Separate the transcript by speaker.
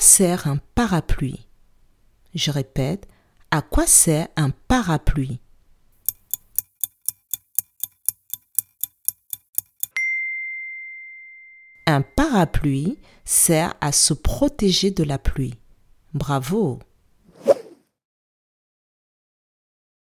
Speaker 1: sert un parapluie? Je répète, à quoi sert un parapluie? Un parapluie sert à se protéger de la pluie. Bravo!